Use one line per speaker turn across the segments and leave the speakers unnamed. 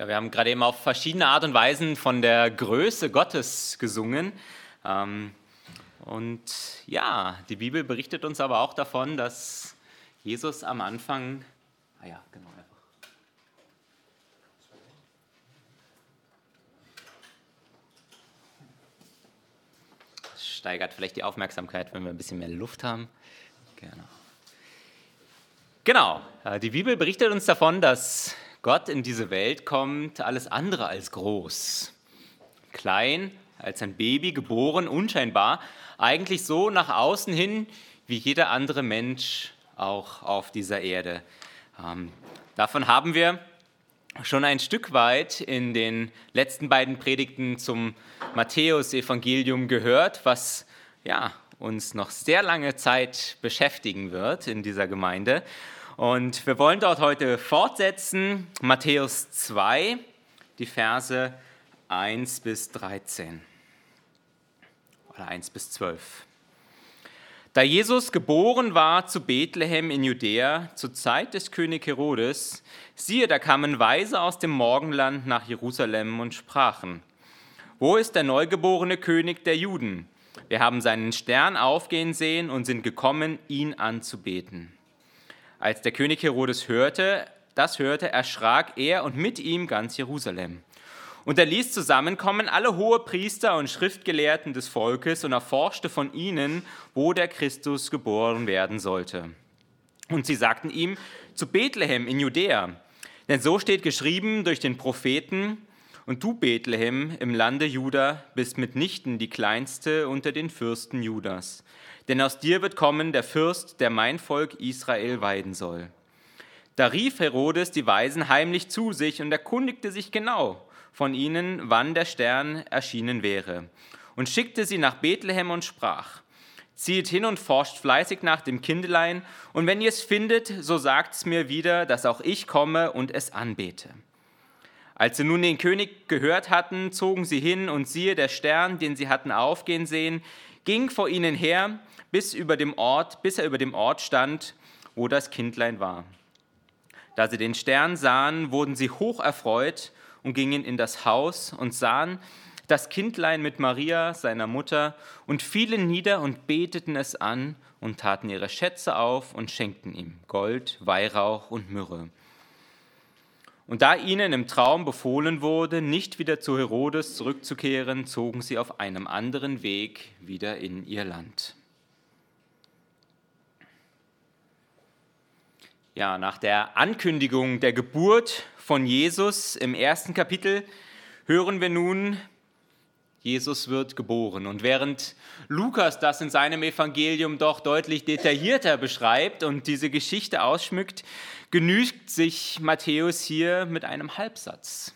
Ja, wir haben gerade eben auf verschiedene Art und Weisen von der Größe Gottes gesungen. Ähm, und ja, die Bibel berichtet uns aber auch davon, dass Jesus am Anfang, ah ja, genau, steigert vielleicht die Aufmerksamkeit, wenn wir ein bisschen mehr Luft haben. Genau. Genau, äh, die Bibel berichtet uns davon, dass Gott in diese Welt kommt, alles andere als groß. Klein, als ein Baby, geboren, unscheinbar, eigentlich so nach außen hin wie jeder andere Mensch auch auf dieser Erde. Ähm, davon haben wir schon ein Stück weit in den letzten beiden Predigten zum Matthäus-Evangelium gehört, was ja, uns noch sehr lange Zeit beschäftigen wird in dieser Gemeinde. Und wir wollen dort heute fortsetzen, Matthäus 2, die Verse 1 bis 13 oder 1 bis 12. Da Jesus geboren war zu Bethlehem in Judäa zur Zeit des König Herodes, siehe, da kamen Weise aus dem Morgenland nach Jerusalem und sprachen, wo ist der neugeborene König der Juden? Wir haben seinen Stern aufgehen sehen und sind gekommen, ihn anzubeten. Als der König Herodes hörte, das hörte, erschrak er und mit ihm ganz Jerusalem. Und er ließ zusammenkommen alle hohe Priester und Schriftgelehrten des Volkes und erforschte von ihnen, wo der Christus geboren werden sollte. Und sie sagten ihm, zu Bethlehem in Judäa. Denn so steht geschrieben durch den Propheten, und du, Bethlehem, im Lande Juda, bist mitnichten die kleinste unter den Fürsten Judas denn aus dir wird kommen der Fürst, der mein Volk Israel weiden soll. Da rief Herodes die Weisen heimlich zu sich und erkundigte sich genau von ihnen, wann der Stern erschienen wäre, und schickte sie nach Bethlehem und sprach, Zieht hin und forscht fleißig nach dem Kindelein, und wenn ihr es findet, so sagt's mir wieder, dass auch ich komme und es anbete. Als sie nun den König gehört hatten, zogen sie hin, und siehe, der Stern, den sie hatten aufgehen sehen, ging vor ihnen her, bis, über dem Ort, bis er über dem Ort stand, wo das Kindlein war. Da sie den Stern sahen, wurden sie hoch erfreut und gingen in das Haus und sahen das Kindlein mit Maria, seiner Mutter, und fielen nieder und beteten es an und taten ihre Schätze auf und schenkten ihm Gold, Weihrauch und Myrrhe. Und da ihnen im Traum befohlen wurde, nicht wieder zu Herodes zurückzukehren, zogen sie auf einem anderen Weg wieder in ihr Land. Ja, nach der Ankündigung der Geburt von Jesus im ersten Kapitel hören wir nun, Jesus wird geboren. Und während Lukas das in seinem Evangelium doch deutlich detaillierter beschreibt und diese Geschichte ausschmückt, genügt sich Matthäus hier mit einem Halbsatz.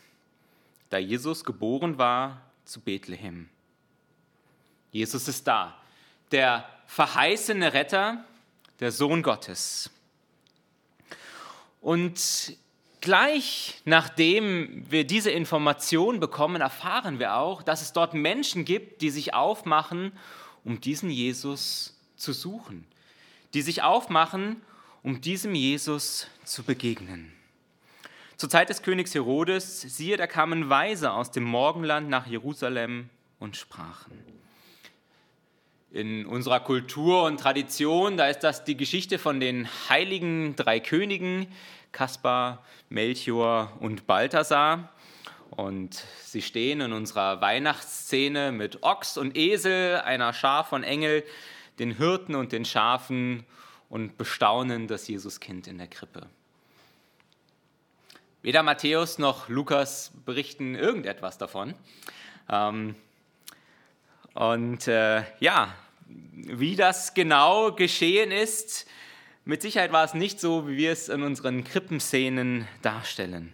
Da Jesus geboren war zu Bethlehem. Jesus ist da, der verheißene Retter, der Sohn Gottes. Und gleich nachdem wir diese Information bekommen, erfahren wir auch, dass es dort Menschen gibt, die sich aufmachen, um diesen Jesus zu suchen, die sich aufmachen, um diesem Jesus zu begegnen. Zur Zeit des Königs Herodes, siehe, da kamen Weise aus dem Morgenland nach Jerusalem und sprachen. In unserer Kultur und Tradition, da ist das die Geschichte von den heiligen drei Königen, Kaspar, Melchior und Balthasar. Und sie stehen in unserer Weihnachtsszene mit Ochs und Esel, einer Schar von Engel, den Hirten und den Schafen und bestaunen das Jesuskind in der Krippe. Weder Matthäus noch Lukas berichten irgendetwas davon. Ähm, und äh, ja, wie das genau geschehen ist, mit Sicherheit war es nicht so, wie wir es in unseren Krippenszenen darstellen.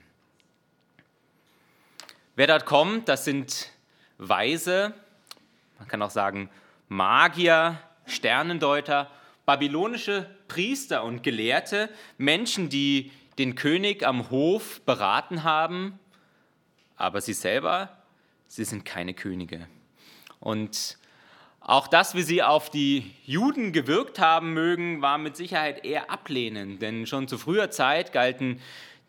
Wer dort kommt, das sind Weise, man kann auch sagen Magier, Sternendeuter, babylonische Priester und Gelehrte, Menschen, die den König am Hof beraten haben, aber sie selber, sie sind keine Könige. Und auch das, wie sie auf die Juden gewirkt haben mögen, war mit Sicherheit eher ablehnend, denn schon zu früher Zeit galten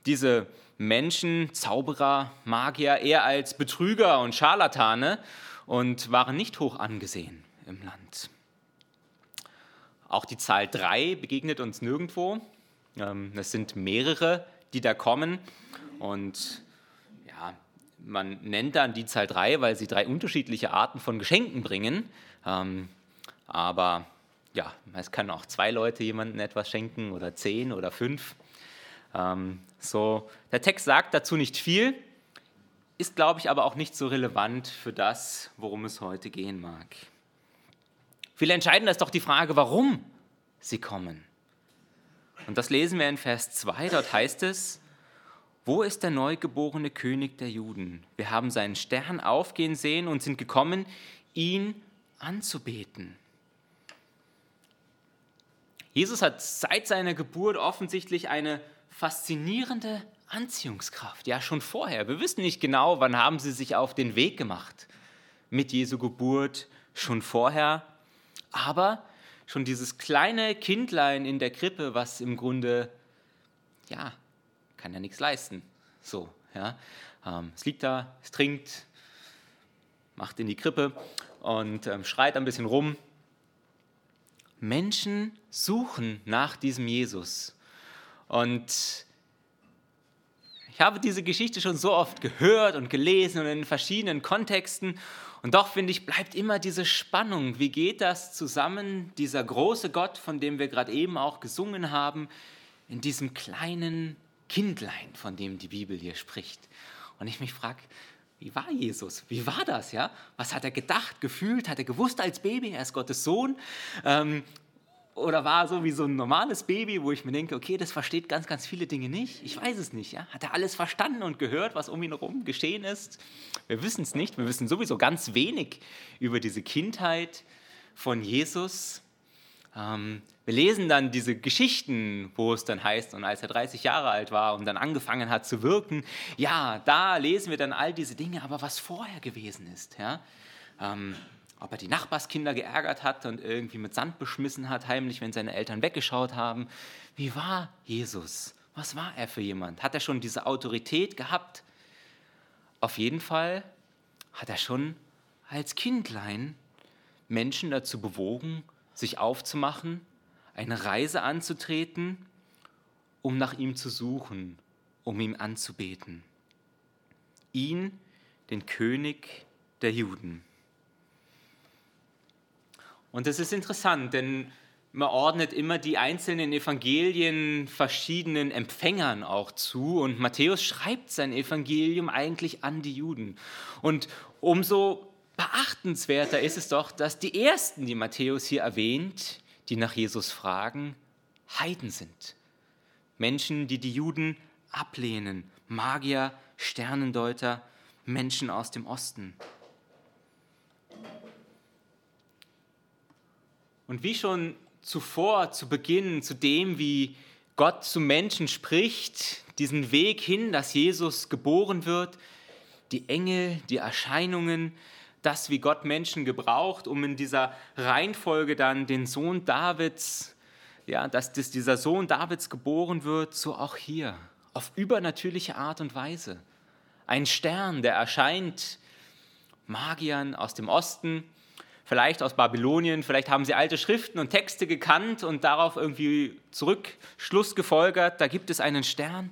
diese Menschen, Zauberer, Magier eher als Betrüger und Scharlatane und waren nicht hoch angesehen im Land. Auch die Zahl 3 begegnet uns nirgendwo. Ähm, es sind mehrere, die da kommen. Und ja, man nennt dann die Zahl 3, weil sie drei unterschiedliche Arten von Geschenken bringen. Ähm, aber ja, es kann auch zwei Leute jemandem etwas schenken oder zehn oder fünf. Ähm, so, der Text sagt dazu nicht viel, ist, glaube ich, aber auch nicht so relevant für das, worum es heute gehen mag. Viel entscheidender ist doch die Frage, warum sie kommen. Und das lesen wir in Vers 2, dort heißt es, wo ist der neugeborene König der Juden? Wir haben seinen Stern aufgehen sehen und sind gekommen, ihn anzubeten. Jesus hat seit seiner Geburt offensichtlich eine faszinierende Anziehungskraft. Ja, schon vorher. Wir wissen nicht genau, wann haben sie sich auf den Weg gemacht mit Jesu Geburt, schon vorher. Aber schon dieses kleine Kindlein in der Krippe, was im Grunde, ja, kann ja nichts leisten. So, ja. Ähm, es liegt da, es trinkt, macht in die Krippe und ähm, schreit ein bisschen rum Menschen suchen nach diesem Jesus. Und ich habe diese Geschichte schon so oft gehört und gelesen und in verschiedenen Kontexten. Und doch finde ich, bleibt immer diese Spannung. Wie geht das zusammen, dieser große Gott, von dem wir gerade eben auch gesungen haben, in diesem kleinen Kindlein, von dem die Bibel hier spricht? Und ich mich frage, wie war Jesus? Wie war das? Ja? Was hat er gedacht, gefühlt? Hat er gewusst als Baby, er ist Gottes Sohn? Ähm, oder war er so wie so ein normales Baby, wo ich mir denke, okay, das versteht ganz, ganz viele Dinge nicht? Ich weiß es nicht. Ja? Hat er alles verstanden und gehört, was um ihn herum geschehen ist? Wir wissen es nicht. Wir wissen sowieso ganz wenig über diese Kindheit von Jesus. Ähm, wir lesen dann diese Geschichten, wo es dann heißt, und als er 30 Jahre alt war und dann angefangen hat zu wirken, ja, da lesen wir dann all diese Dinge, aber was vorher gewesen ist, ja, ähm, ob er die Nachbarskinder geärgert hat und irgendwie mit Sand beschmissen hat, heimlich, wenn seine Eltern weggeschaut haben. Wie war Jesus? Was war er für jemand? Hat er schon diese Autorität gehabt? Auf jeden Fall hat er schon als Kindlein Menschen dazu bewogen, sich aufzumachen, eine Reise anzutreten, um nach ihm zu suchen, um ihm anzubeten. Ihn, den König der Juden. Und das ist interessant, denn man ordnet immer die einzelnen Evangelien verschiedenen Empfängern auch zu und Matthäus schreibt sein Evangelium eigentlich an die Juden. Und umso beachtenswerter ist es doch, dass die ersten, die Matthäus hier erwähnt, die nach Jesus fragen, Heiden sind. Menschen, die die Juden ablehnen, Magier, Sternendeuter, Menschen aus dem Osten. Und wie schon zuvor, zu Beginn, zu dem, wie Gott zu Menschen spricht, diesen Weg hin, dass Jesus geboren wird, die Engel, die Erscheinungen, das, wie Gott Menschen gebraucht, um in dieser Reihenfolge dann den Sohn Davids, ja, dass das, dieser Sohn Davids geboren wird, so auch hier, auf übernatürliche Art und Weise. Ein Stern, der erscheint Magiern aus dem Osten, vielleicht aus Babylonien, vielleicht haben sie alte Schriften und Texte gekannt und darauf irgendwie zurück Schluss gefolgert, da gibt es einen Stern.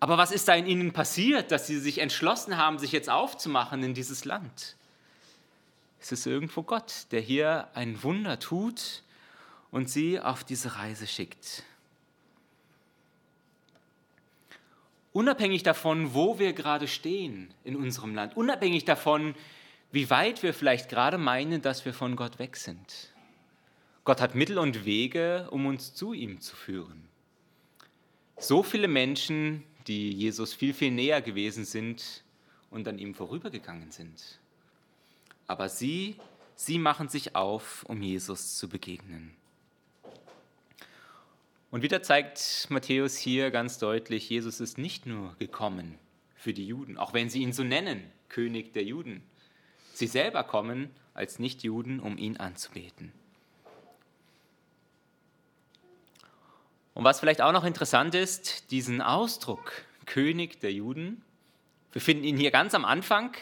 Aber was ist da in ihnen passiert, dass sie sich entschlossen haben, sich jetzt aufzumachen in dieses Land? Es ist irgendwo Gott, der hier ein Wunder tut und sie auf diese Reise schickt. Unabhängig davon, wo wir gerade stehen in unserem Land, unabhängig davon, wie weit wir vielleicht gerade meinen, dass wir von Gott weg sind. Gott hat Mittel und Wege, um uns zu ihm zu führen. So viele Menschen, die Jesus viel, viel näher gewesen sind und an ihm vorübergegangen sind. Aber sie, sie machen sich auf, um Jesus zu begegnen. Und wieder zeigt Matthäus hier ganz deutlich, Jesus ist nicht nur gekommen für die Juden, auch wenn sie ihn so nennen, König der Juden. Sie selber kommen als Nichtjuden, um ihn anzubeten. Und was vielleicht auch noch interessant ist, diesen Ausdruck König der Juden. Wir finden ihn hier ganz am Anfang.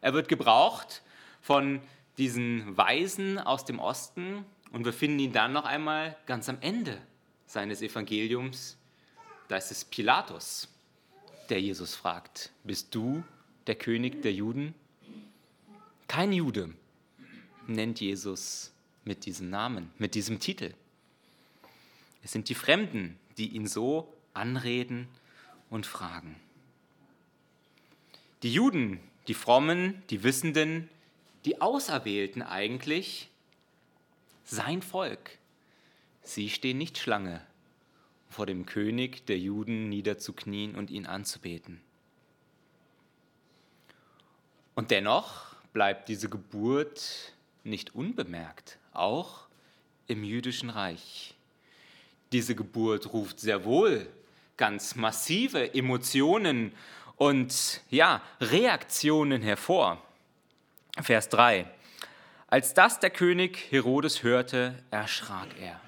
Er wird gebraucht von diesen Weisen aus dem Osten und wir finden ihn dann noch einmal ganz am Ende seines Evangeliums. Da ist es Pilatus, der Jesus fragt, bist du der König der Juden? Kein Jude nennt Jesus mit diesem Namen, mit diesem Titel. Es sind die Fremden, die ihn so anreden und fragen. Die Juden, die Frommen, die Wissenden, die Auserwählten eigentlich, sein Volk, sie stehen nicht Schlange, vor dem König der Juden niederzuknien und ihn anzubeten. Und dennoch bleibt diese Geburt nicht unbemerkt, auch im jüdischen Reich. Diese Geburt ruft sehr wohl ganz massive Emotionen und ja, Reaktionen hervor. Vers 3. Als das der König Herodes hörte, erschrak er.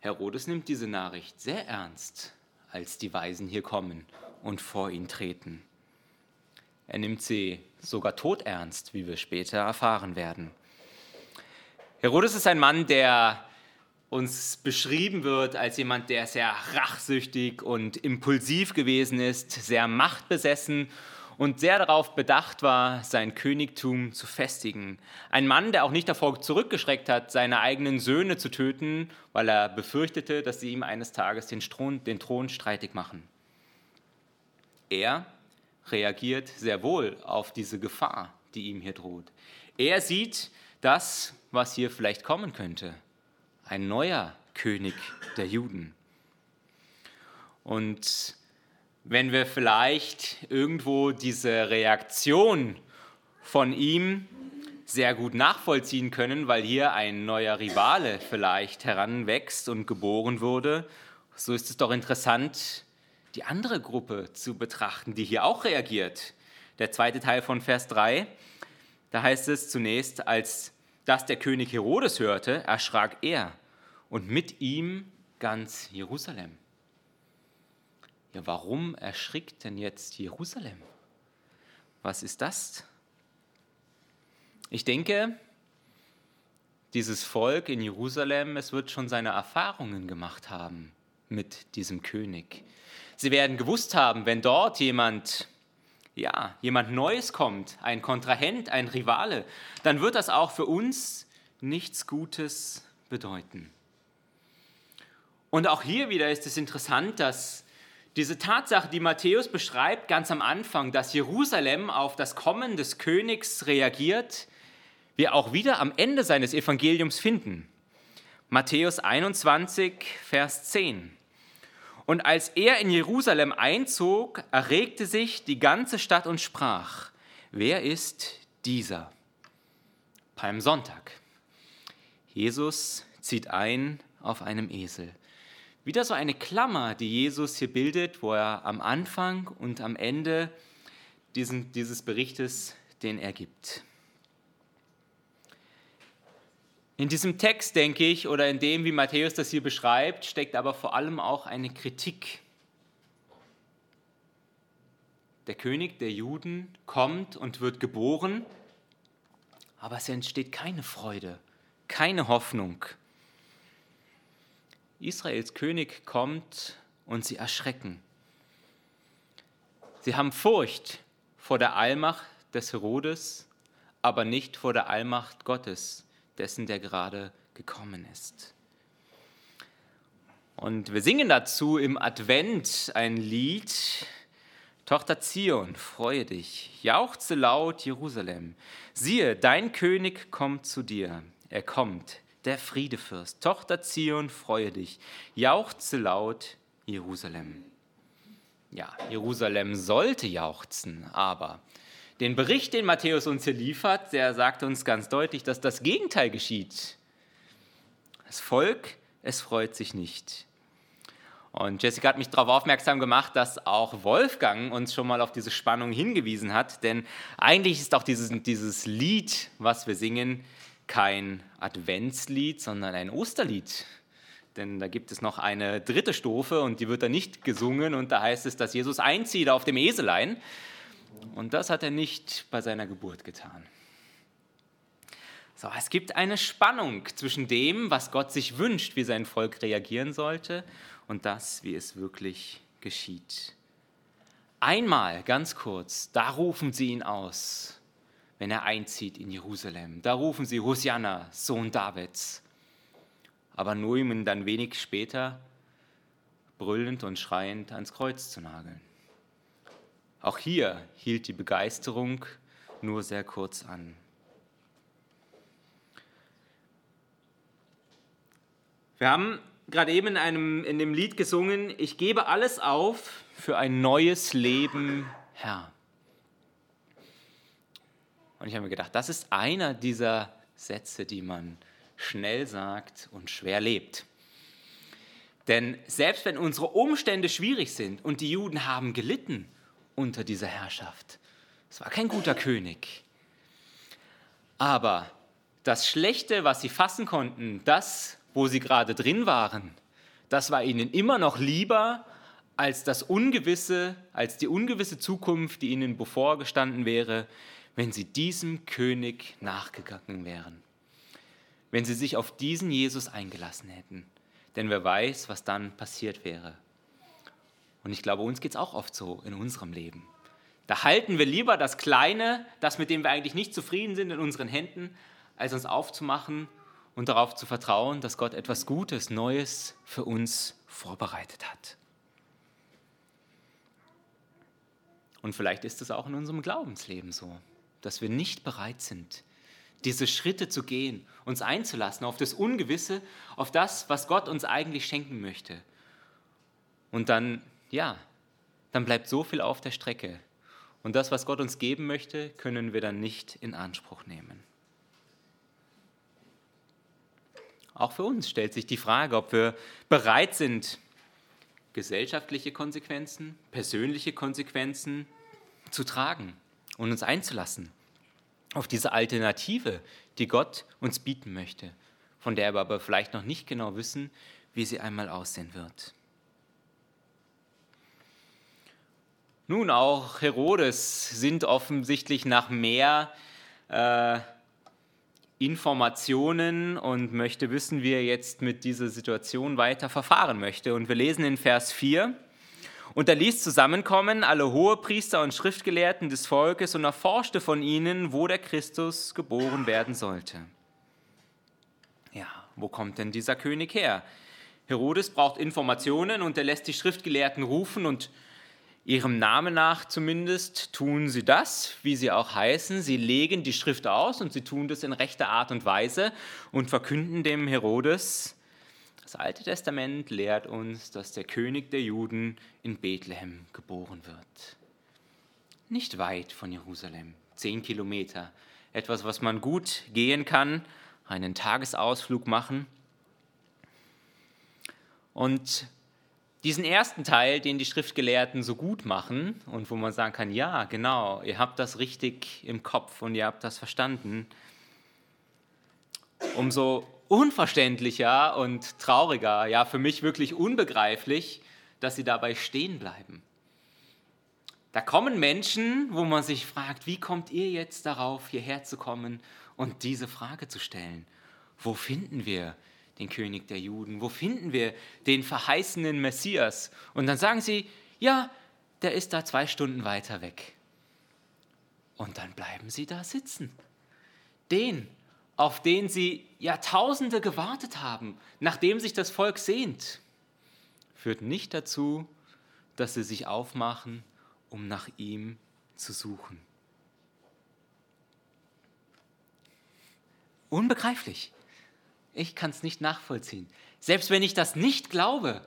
Herodes nimmt diese Nachricht sehr ernst, als die Weisen hier kommen und vor ihn treten. Er nimmt sie sogar todernst, wie wir später erfahren werden. Herodes ist ein Mann, der uns beschrieben wird als jemand, der sehr rachsüchtig und impulsiv gewesen ist, sehr machtbesessen und sehr darauf bedacht war, sein Königtum zu festigen. Ein Mann, der auch nicht davor zurückgeschreckt hat, seine eigenen Söhne zu töten, weil er befürchtete, dass sie ihm eines Tages den Thron, den Thron streitig machen. Er reagiert sehr wohl auf diese Gefahr, die ihm hier droht. Er sieht das, was hier vielleicht kommen könnte ein neuer König der Juden. Und wenn wir vielleicht irgendwo diese Reaktion von ihm sehr gut nachvollziehen können, weil hier ein neuer Rivale vielleicht heranwächst und geboren wurde, so ist es doch interessant, die andere Gruppe zu betrachten, die hier auch reagiert. Der zweite Teil von Vers 3, da heißt es zunächst, als das der König Herodes hörte, erschrak er und mit ihm ganz Jerusalem. Ja, warum erschrickt denn jetzt Jerusalem? Was ist das? Ich denke, dieses Volk in Jerusalem, es wird schon seine Erfahrungen gemacht haben mit diesem König. Sie werden gewusst haben, wenn dort jemand ja, jemand Neues kommt, ein Kontrahent, ein Rivale, dann wird das auch für uns nichts Gutes bedeuten. Und auch hier wieder ist es interessant, dass diese Tatsache, die Matthäus beschreibt, ganz am Anfang, dass Jerusalem auf das Kommen des Königs reagiert, wir auch wieder am Ende seines Evangeliums finden. Matthäus 21, Vers 10. Und als er in Jerusalem einzog, erregte sich die ganze Stadt und sprach, wer ist dieser? Palmsonntag. Jesus zieht ein auf einem Esel. Wieder so eine Klammer, die Jesus hier bildet, wo er am Anfang und am Ende diesen, dieses Berichtes, den er gibt. In diesem Text, denke ich, oder in dem, wie Matthäus das hier beschreibt, steckt aber vor allem auch eine Kritik. Der König der Juden kommt und wird geboren, aber es entsteht keine Freude, keine Hoffnung. Israels König kommt und sie erschrecken. Sie haben Furcht vor der Allmacht des Herodes, aber nicht vor der Allmacht Gottes dessen, der gerade gekommen ist. Und wir singen dazu im Advent ein Lied, Tochter Zion, freue dich, jauchze laut Jerusalem. Siehe, dein König kommt zu dir. Er kommt, der Friedefürst. Tochter Zion, freue dich, jauchze laut Jerusalem. Ja, Jerusalem sollte jauchzen, aber den Bericht, den Matthäus uns hier liefert, der sagt uns ganz deutlich, dass das Gegenteil geschieht. Das Volk, es freut sich nicht. Und Jessica hat mich darauf aufmerksam gemacht, dass auch Wolfgang uns schon mal auf diese Spannung hingewiesen hat, denn eigentlich ist auch dieses, dieses Lied, was wir singen, kein Adventslied, sondern ein Osterlied. denn da gibt es noch eine dritte Strophe und die wird dann nicht gesungen und da heißt es, dass Jesus einzieht auf dem Eselein. Und das hat er nicht bei seiner Geburt getan. So, es gibt eine Spannung zwischen dem, was Gott sich wünscht, wie sein Volk reagieren sollte, und das, wie es wirklich geschieht. Einmal, ganz kurz, da rufen sie ihn aus, wenn er einzieht in Jerusalem. Da rufen sie Hosianna, Sohn Davids. Aber nur ihn dann wenig später brüllend und schreiend ans Kreuz zu nageln. Auch hier hielt die Begeisterung nur sehr kurz an. Wir haben gerade eben in, einem, in dem Lied gesungen, ich gebe alles auf für ein neues Leben, Herr. Und ich habe mir gedacht, das ist einer dieser Sätze, die man schnell sagt und schwer lebt. Denn selbst wenn unsere Umstände schwierig sind und die Juden haben gelitten unter dieser Herrschaft, es war kein guter König, aber das Schlechte, was sie fassen konnten, das wo sie gerade drin waren, das war ihnen immer noch lieber als das Ungewisse, als die ungewisse Zukunft, die ihnen bevorgestanden wäre, wenn sie diesem König nachgegangen wären. Wenn sie sich auf diesen Jesus eingelassen hätten. Denn wer weiß, was dann passiert wäre. Und ich glaube, uns geht es auch oft so in unserem Leben. Da halten wir lieber das Kleine, das mit dem wir eigentlich nicht zufrieden sind, in unseren Händen, als uns aufzumachen und darauf zu vertrauen, dass Gott etwas Gutes, Neues für uns vorbereitet hat. Und vielleicht ist es auch in unserem Glaubensleben so, dass wir nicht bereit sind, diese Schritte zu gehen, uns einzulassen auf das Ungewisse, auf das, was Gott uns eigentlich schenken möchte. Und dann, ja, dann bleibt so viel auf der Strecke. Und das, was Gott uns geben möchte, können wir dann nicht in Anspruch nehmen. Auch für uns stellt sich die Frage, ob wir bereit sind, gesellschaftliche Konsequenzen, persönliche Konsequenzen zu tragen und uns einzulassen auf diese Alternative, die Gott uns bieten möchte, von der wir aber vielleicht noch nicht genau wissen, wie sie einmal aussehen wird. Nun, auch Herodes sind offensichtlich nach mehr äh, Informationen und möchte wissen, wie er jetzt mit dieser Situation weiter verfahren möchte. Und wir lesen in Vers 4, und er ließ zusammenkommen alle Hohepriester und Schriftgelehrten des Volkes und erforschte von ihnen, wo der Christus geboren werden sollte. Ja, wo kommt denn dieser König her? Herodes braucht Informationen und er lässt die Schriftgelehrten rufen und Ihrem Namen nach zumindest tun sie das, wie sie auch heißen. Sie legen die Schrift aus und sie tun das in rechter Art und Weise und verkünden dem Herodes, das Alte Testament lehrt uns, dass der König der Juden in Bethlehem geboren wird. Nicht weit von Jerusalem, zehn Kilometer. Etwas, was man gut gehen kann, einen Tagesausflug machen. Und diesen ersten Teil, den die Schriftgelehrten so gut machen und wo man sagen kann, ja, genau, ihr habt das richtig im Kopf und ihr habt das verstanden, umso unverständlicher und trauriger, ja, für mich wirklich unbegreiflich, dass sie dabei stehen bleiben. Da kommen Menschen, wo man sich fragt, wie kommt ihr jetzt darauf, hierher zu kommen und diese Frage zu stellen? Wo finden wir den König der Juden? Wo finden wir den verheißenen Messias? Und dann sagen sie, ja, der ist da zwei Stunden weiter weg. Und dann bleiben sie da sitzen. Den, auf den sie Jahrtausende gewartet haben, nachdem sich das Volk sehnt, führt nicht dazu, dass sie sich aufmachen, um nach ihm zu suchen. Unbegreiflich. Ich kann es nicht nachvollziehen. Selbst wenn ich das nicht glaube,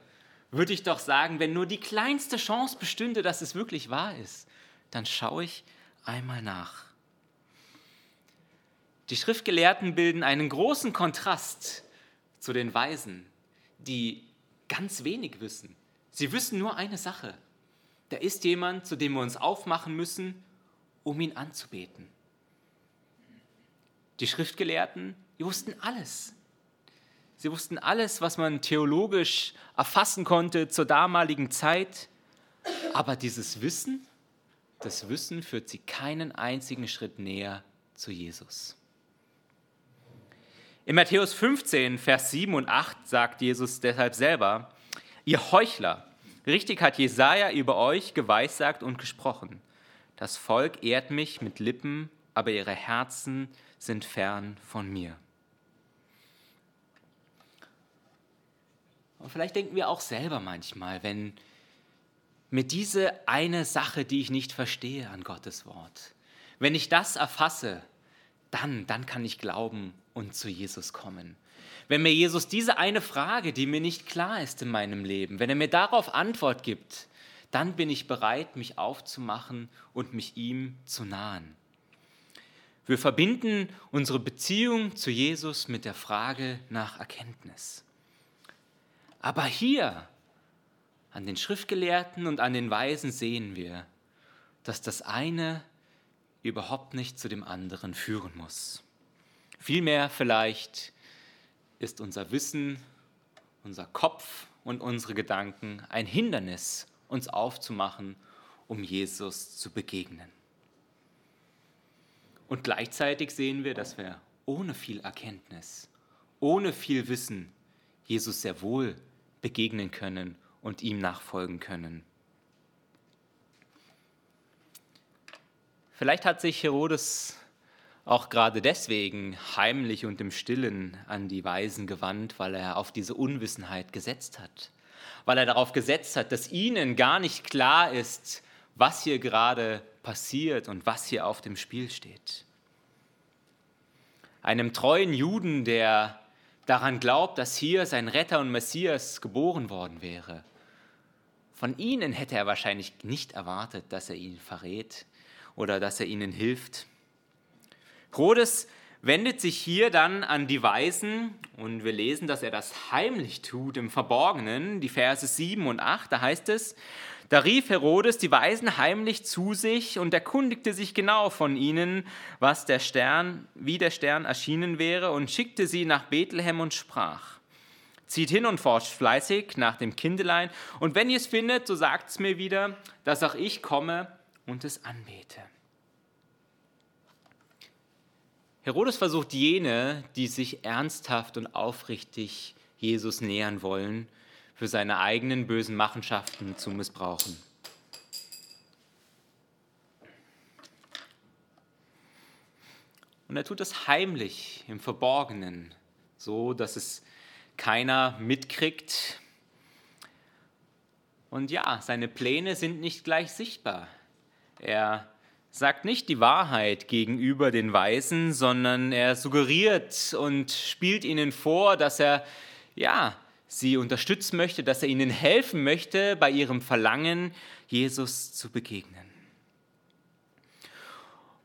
würde ich doch sagen, wenn nur die kleinste Chance bestünde, dass es wirklich wahr ist, dann schaue ich einmal nach. Die Schriftgelehrten bilden einen großen Kontrast zu den Weisen, die ganz wenig wissen. Sie wissen nur eine Sache. Da ist jemand, zu dem wir uns aufmachen müssen, um ihn anzubeten. Die Schriftgelehrten, die wussten alles. Sie wussten alles, was man theologisch erfassen konnte zur damaligen Zeit. Aber dieses Wissen, das Wissen führt sie keinen einzigen Schritt näher zu Jesus. In Matthäus 15, Vers 7 und 8 sagt Jesus deshalb selber, ihr Heuchler, richtig hat Jesaja über euch geweissagt und gesprochen. Das Volk ehrt mich mit Lippen, aber ihre Herzen sind fern von mir. Und vielleicht denken wir auch selber manchmal, wenn mir diese eine Sache, die ich nicht verstehe an Gottes Wort, wenn ich das erfasse, dann, dann kann ich glauben und zu Jesus kommen. Wenn mir Jesus diese eine Frage, die mir nicht klar ist in meinem Leben, wenn er mir darauf Antwort gibt, dann bin ich bereit, mich aufzumachen und mich ihm zu nahen. Wir verbinden unsere Beziehung zu Jesus mit der Frage nach Erkenntnis. Aber hier, an den Schriftgelehrten und an den Weisen sehen wir, dass das eine überhaupt nicht zu dem anderen führen muss. Vielmehr vielleicht ist unser Wissen, unser Kopf und unsere Gedanken ein Hindernis, uns aufzumachen, um Jesus zu begegnen. Und gleichzeitig sehen wir, dass wir ohne viel Erkenntnis, ohne viel Wissen Jesus sehr wohl begegnen können und ihm nachfolgen können. Vielleicht hat sich Herodes auch gerade deswegen heimlich und im Stillen an die Weisen gewandt, weil er auf diese Unwissenheit gesetzt hat, weil er darauf gesetzt hat, dass ihnen gar nicht klar ist, was hier gerade passiert und was hier auf dem Spiel steht. Einem treuen Juden, der daran glaubt, dass hier sein Retter und Messias geboren worden wäre. Von ihnen hätte er wahrscheinlich nicht erwartet, dass er ihn verrät oder dass er ihnen hilft. Herodes wendet sich hier dann an die Weisen und wir lesen, dass er das heimlich tut im Verborgenen, die Verse 7 und 8, da heißt es, da rief Herodes die Weisen heimlich zu sich und erkundigte sich genau von ihnen, was der Stern, wie der Stern erschienen wäre, und schickte sie nach Bethlehem und sprach: Zieht hin und forscht fleißig nach dem Kindelein, und wenn ihr es findet, so sagt es mir wieder, dass auch ich komme und es anbete. Herodes versucht jene, die sich ernsthaft und aufrichtig Jesus nähern wollen, für seine eigenen bösen Machenschaften zu missbrauchen. Und er tut es heimlich, im Verborgenen, so dass es keiner mitkriegt. Und ja, seine Pläne sind nicht gleich sichtbar. Er sagt nicht die Wahrheit gegenüber den Weisen, sondern er suggeriert und spielt ihnen vor, dass er ja sie unterstützen möchte, dass er ihnen helfen möchte bei ihrem Verlangen, Jesus zu begegnen.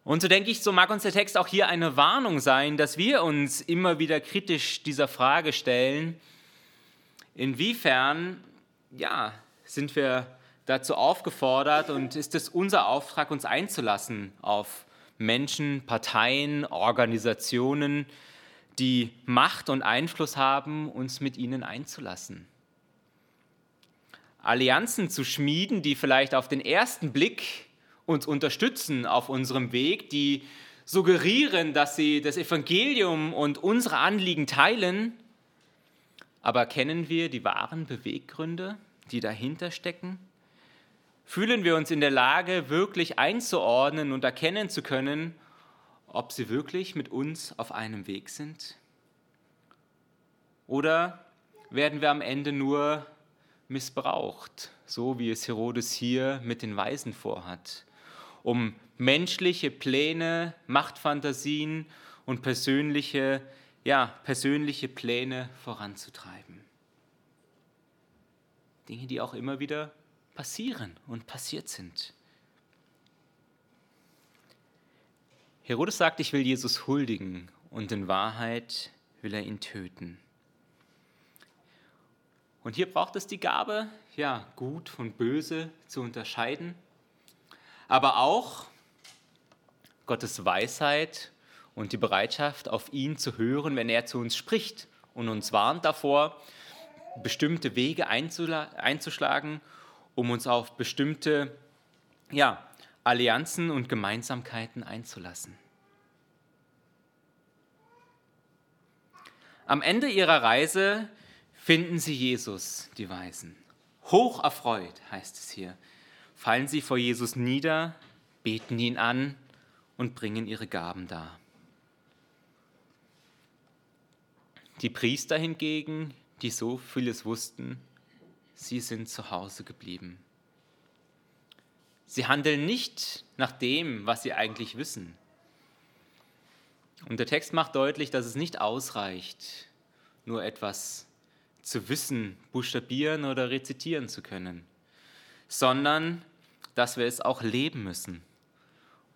Und so denke ich, so mag uns der Text auch hier eine Warnung sein, dass wir uns immer wieder kritisch dieser Frage stellen, inwiefern ja, sind wir dazu aufgefordert und ist es unser Auftrag, uns einzulassen auf Menschen, Parteien, Organisationen, die Macht und Einfluss haben, uns mit ihnen einzulassen. Allianzen zu schmieden, die vielleicht auf den ersten Blick uns unterstützen auf unserem Weg, die suggerieren, dass sie das Evangelium und unsere Anliegen teilen, aber kennen wir die wahren Beweggründe, die dahinter stecken? Fühlen wir uns in der Lage, wirklich einzuordnen und erkennen zu können, ob sie wirklich mit uns auf einem Weg sind? Oder werden wir am Ende nur missbraucht, so wie es Herodes hier mit den Weisen vorhat, um menschliche Pläne, Machtfantasien und persönliche, ja, persönliche Pläne voranzutreiben. Dinge, die auch immer wieder passieren und passiert sind. Herodes sagt, ich will Jesus huldigen und in Wahrheit will er ihn töten. Und hier braucht es die Gabe, ja, gut von böse zu unterscheiden, aber auch Gottes Weisheit und die Bereitschaft, auf ihn zu hören, wenn er zu uns spricht und uns warnt davor, bestimmte Wege einzuschlagen, um uns auf bestimmte ja, Allianzen und Gemeinsamkeiten einzulassen. Am Ende ihrer Reise finden sie Jesus, die Weisen. Hoch erfreut, heißt es hier, fallen sie vor Jesus nieder, beten ihn an und bringen ihre Gaben dar. Die Priester hingegen, die so vieles wussten, sie sind zu Hause geblieben. Sie handeln nicht nach dem, was sie eigentlich wissen. Und der Text macht deutlich, dass es nicht ausreicht, nur etwas zu wissen, buchstabieren oder rezitieren zu können, sondern dass wir es auch leben müssen.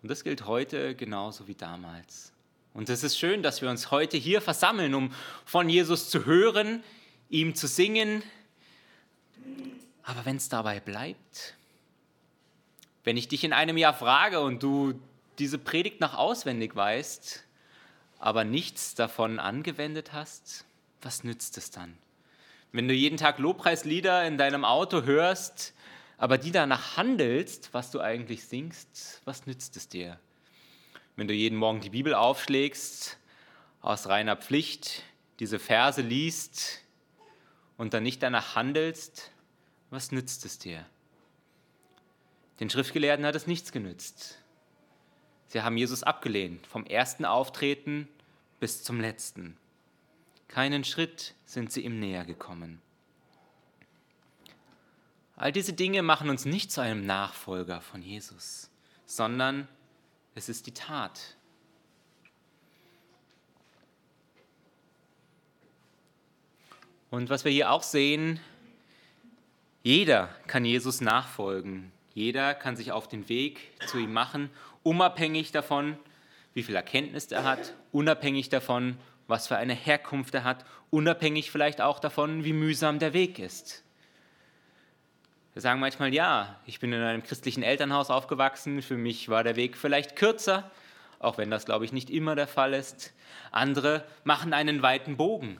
Und das gilt heute genauso wie damals. Und es ist schön, dass wir uns heute hier versammeln, um von Jesus zu hören, ihm zu singen. Aber wenn es dabei bleibt, wenn ich dich in einem Jahr frage und du diese Predigt noch auswendig weißt, aber nichts davon angewendet hast, was nützt es dann? Wenn du jeden Tag Lobpreislieder in deinem Auto hörst, aber die danach handelst, was du eigentlich singst, was nützt es dir? Wenn du jeden Morgen die Bibel aufschlägst, aus reiner Pflicht diese Verse liest und dann nicht danach handelst, was nützt es dir? Den Schriftgelehrten hat es nichts genützt. Sie haben Jesus abgelehnt, vom ersten Auftreten bis zum letzten. Keinen Schritt sind sie ihm näher gekommen. All diese Dinge machen uns nicht zu einem Nachfolger von Jesus, sondern es ist die Tat. Und was wir hier auch sehen, jeder kann Jesus nachfolgen. Jeder kann sich auf den Weg zu ihm machen, unabhängig davon, wie viel Erkenntnis er hat, unabhängig davon, was für eine Herkunft er hat, unabhängig vielleicht auch davon, wie mühsam der Weg ist. Wir sagen manchmal, ja, ich bin in einem christlichen Elternhaus aufgewachsen, für mich war der Weg vielleicht kürzer, auch wenn das, glaube ich, nicht immer der Fall ist. Andere machen einen weiten Bogen,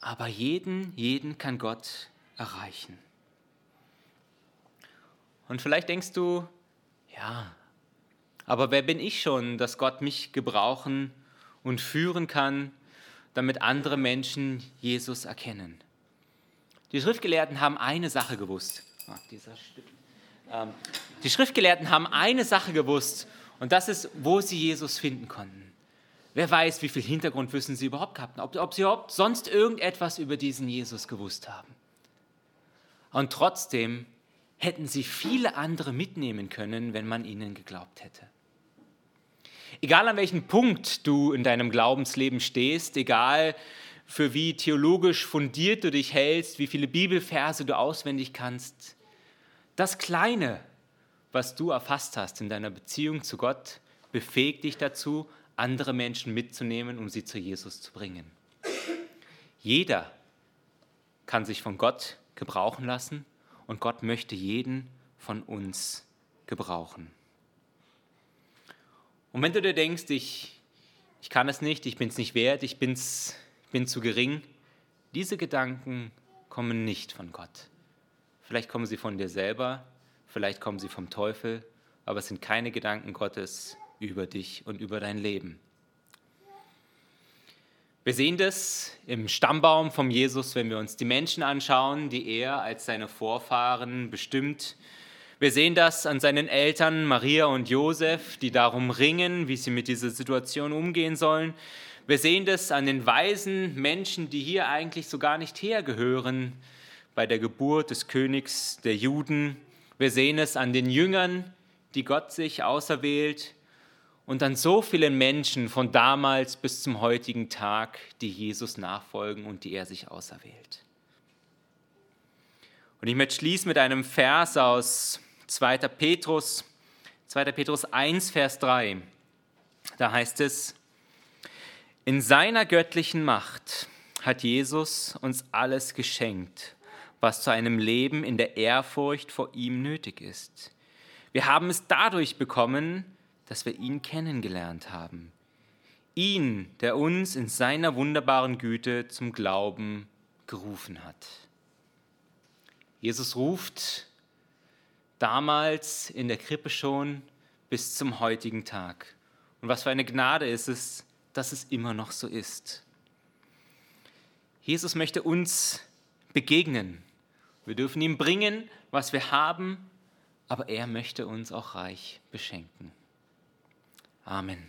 aber jeden, jeden kann Gott erreichen. Und vielleicht denkst du, ja, aber wer bin ich schon, dass Gott mich gebrauchen und führen kann, damit andere Menschen Jesus erkennen? Die Schriftgelehrten haben eine Sache gewusst Stück. Ähm, die Schriftgelehrten haben eine Sache gewusst und das ist, wo sie Jesus finden konnten. Wer weiß, wie viel Hintergrundwissen sie überhaupt hatten, ob, ob sie überhaupt sonst irgendetwas über diesen Jesus gewusst haben. Und trotzdem hätten sie viele andere mitnehmen können, wenn man ihnen geglaubt hätte. Egal an welchem Punkt du in deinem Glaubensleben stehst, egal für wie theologisch fundiert du dich hältst, wie viele Bibelverse du auswendig kannst, das Kleine, was du erfasst hast in deiner Beziehung zu Gott, befähigt dich dazu, andere Menschen mitzunehmen, um sie zu Jesus zu bringen. Jeder kann sich von Gott gebrauchen lassen und Gott möchte jeden von uns gebrauchen. Und wenn du dir denkst, ich, ich kann es nicht, ich bin es nicht wert, ich, bin's, ich bin zu gering, diese Gedanken kommen nicht von Gott. Vielleicht kommen sie von dir selber, vielleicht kommen sie vom Teufel, aber es sind keine Gedanken Gottes über dich und über dein Leben. Wir sehen das im Stammbaum von Jesus, wenn wir uns die Menschen anschauen, die er als seine Vorfahren bestimmt. Wir sehen das an seinen Eltern Maria und Josef, die darum ringen, wie sie mit dieser Situation umgehen sollen. Wir sehen das an den weisen Menschen, die hier eigentlich so gar nicht hergehören, bei der Geburt des Königs der Juden. Wir sehen es an den Jüngern, die Gott sich auserwählt und an so vielen Menschen von damals bis zum heutigen Tag, die Jesus nachfolgen und die er sich auserwählt. Und ich möchte schließen mit einem Vers aus 2. Petrus, 2. Petrus 1, Vers 3. Da heißt es, in seiner göttlichen Macht hat Jesus uns alles geschenkt, was zu einem Leben in der Ehrfurcht vor ihm nötig ist. Wir haben es dadurch bekommen, dass wir ihn kennengelernt haben. ihn, der uns in seiner wunderbaren Güte zum Glauben gerufen hat. Jesus ruft damals in der Krippe schon bis zum heutigen Tag. Und was für eine Gnade ist es, dass es immer noch so ist. Jesus möchte uns begegnen. Wir dürfen ihm bringen, was wir haben, aber er möchte uns auch reich beschenken. Amen.